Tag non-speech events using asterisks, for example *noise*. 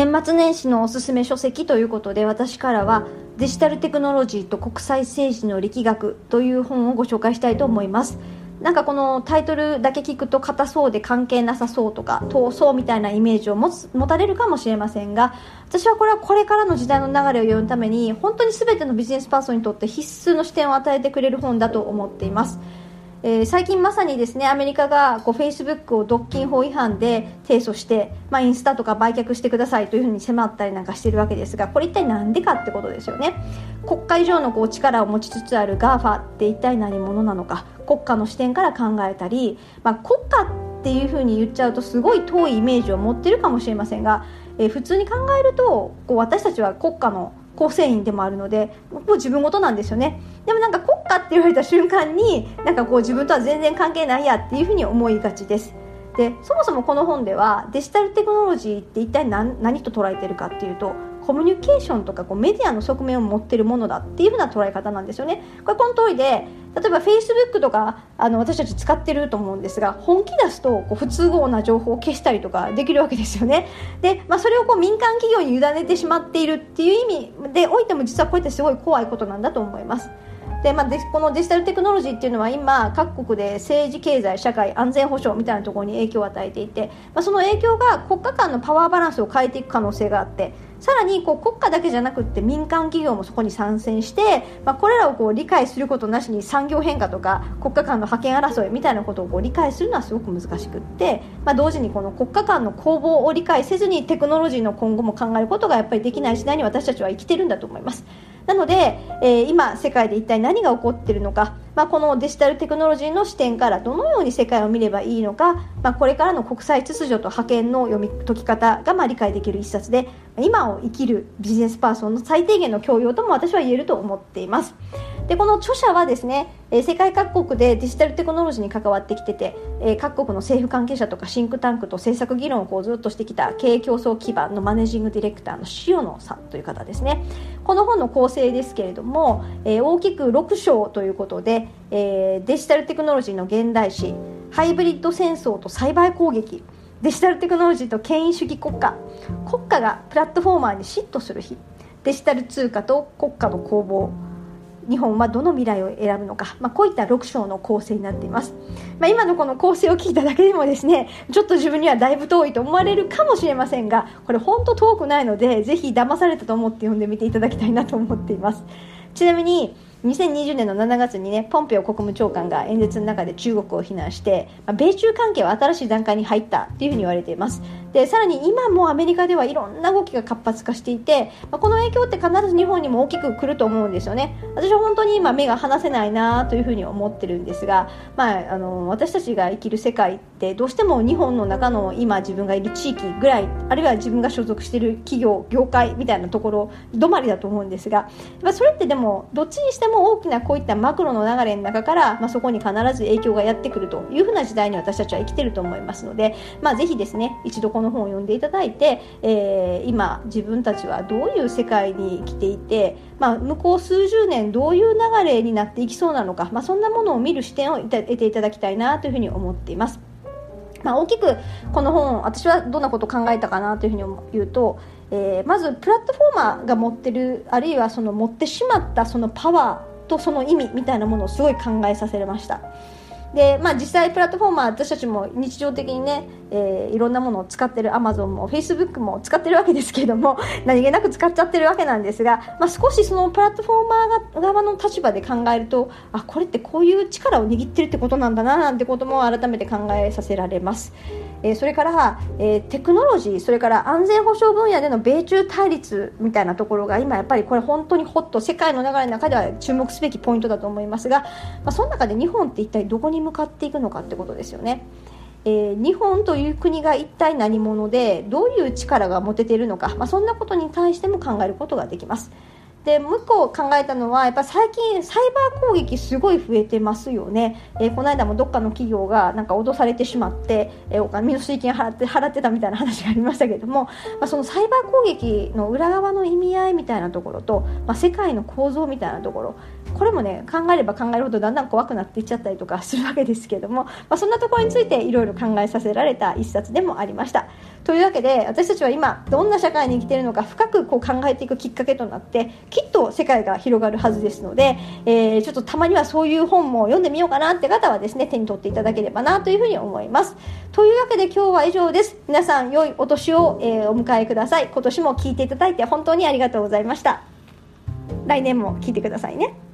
年末年始のおすすめ書籍ということで私からはデジタルテクノロジーと国際政治の力学という本をご紹介したいと思います。なんかこのタイトルだけ聞くと硬そうで関係なさそうとか遠そうみたいなイメージを持つ持たれるかもしれませんが私はこれはこれからの時代の流れを読むために本当に全てのビジネスパーソンにとって必須の視点を与えてくれる本だと思っています。えー、最近まさにですねアメリカがこうフェイスブックを独禁法違反で提訴して、まあ、インスタとか売却してくださいというふうに迫ったりなんかしてるわけですがこれ一体何でかってことですよね。国家以上のこう力を持ちつつある GAFA って一体何者なのか国家の視点から考えたり、まあ、国家っていうふうに言っちゃうとすごい遠いイメージを持ってるかもしれませんが、えー、普通に考えるとこう私たちは国家の構成員でもあるのでもう自分事なんですよね。でもなんか国家って言われた瞬間になんかこう自分とは全然関係ないやっていうふうに思いがちです。でそもそもこの本ではデジタルテクノロジーって一体何何と捉えてるかっていうとコミュニケーションとかこうメディアの側面を持ってるものだっていうふうな捉え方なんですよね。これこの通りで例えば Facebook とかあの私たち使ってると思うんですが本気出すとこう不都合な情報を消したりとかできるわけですよね。で、まあ、それをこう民間企業に委ねてしまっているっていう意味でおいても実はこうやってすごい怖いことなんだと思います。で、まあ、このデジタルテクノロジーっていうのは今各国で政治経済社会安全保障みたいなところに影響を与えていて、まあ、その影響が国家間のパワーバランスを変えていく可能性があってさらにこう国家だけじゃなくて民間企業もそこに参戦して、まあ、これらをこう理解することなしに産業変化とか国家間の覇権争いみたいなことをこう理解するのはすごく難しくって、まあ、同時にこの国家間の攻防を理解せずにテクノロジーの今後も考えることがやっぱりできない時代に私たちは生きてるんだと思います。なので、えー、今世界で一体何が起こっているのか、まあ、このデジタルテクノロジーの視点からどのように世界を見ればいいのか、まあ、これからの国際秩序と覇権の読み解き方がまあ理解できる一冊で今を生きるビジネスパーソンの最低限の教養とも私は言えると思っています。でこの著者はですね、え世界各国でデジタルテクノロジーに関わってきてて、え各国の政府関係者とかシンクタンクと政策議論をこうずっとしてきた経営競争基盤のマネージングディレクターの塩野さんという方ですね。この本の構成ですけれども、え大きく6章ということで、えデジタルテクノロジーの現代史ハイブリッド戦争とサイバー攻撃デジタルテクノロジーと権威主義国家国家がプラットフォーマーに嫉妬する日デジタル通貨と国家の攻防日本はどの未来を選ぶのか、まあ、こういった6章の構成になっています、まあ、今のこの構成を聞いただけでもですねちょっと自分にはだいぶ遠いと思われるかもしれませんがこれ本当遠くないのでぜひ騙されたと思って読んでみていただきたいなと思っています。ちなみに2020年の7月にねポンペオ国務長官が演説の中で中国を非難して、まあ、米中関係は新しい段階に入ったというふうに言われています。でさらに今もアメリカではいろんな動きが活発化していて、まあ、この影響って必ず日本にも大きく来ると思うんですよね。私は本当に今目が離せないなというふうに思ってるんですが、まあ、あの私たちが生きる世界ってどうしても日本の中の今自分がいる地域ぐらいあるいは自分が所属している企業業界みたいなところ止まりだと思うんですが、まあ、それってでもどっちにしても大きなこういったマクロの流れの中から、まあ、そこに必ず影響がやってくるというふうな時代に私たちは生きてると思いますので、まあ、ぜひですね一度このこの本を読んでいただいて、えー、今自分たちはどういう世界に生きていて、まあ、向こう数十年どういう流れになっていきそうなのか、まあ、そんなものを見る視点を得ていただきたいなというふうに思っています。まあ、大きくこの本私はどんなことを考えたかなというふうに言うと、えー、まずプラットフォーマーが持ってるあるいはその持ってしまったそのパワーとその意味みたいなものをすごい考えさせられました。で、まあ、実際プラットフォーマー私たちも日常的にね、えー、いろんなものを使ってるアマゾンもフェイスブックも使ってるわけですけれども *laughs* 何気なく使っちゃってるわけなんですが、まあ、少しそのプラットフォーマー側の立場で考えるとあこれってこういう力を握ってるってことなんだななんてことも改めて考えさせられます。えー、それから、えー、テクノロジーそれから安全保障分野での米中対立みたいなところが今やっぱりこれ本当にホット世界の流れの中では注目すべきポイントだと思いますが、まあ、その中で日本って一体どこに向かっていくのかってことですよね。えー、日本という国が一体何者でどういう力が持てているのか、まあ、そんなことに対しても考えることができます。でもう一個考えたのはやっぱ最近サイバー攻撃すごい増えてますよね、えー、この間もどっかの企業がなんか脅されてしまって、えー、お金身代金払って払ってたみたいな話がありましたけども、まあ、そのサイバー攻撃の裏側の意味合いみたいなところと、まあ、世界の構造みたいなところこれもね考えれば考えるほどだんだん怖くなっていっちゃったりとかするわけですけども、まあ、そんなところについていろいろ考えさせられた一冊でもありました。というわけで私たちは今どんな社会に生きているのか深くこう考えていくきっかけとなってきっと世界が広がるはずですので、えー、ちょっとたまにはそういう本も読んでみようかなって方はですね手に取っていただければなというふうに思います。というわけで今日は以上です。皆さん良いお年を、えー、お迎えください。今年も聞いていただいて本当にありがとうございました。来年も聞いてくださいね。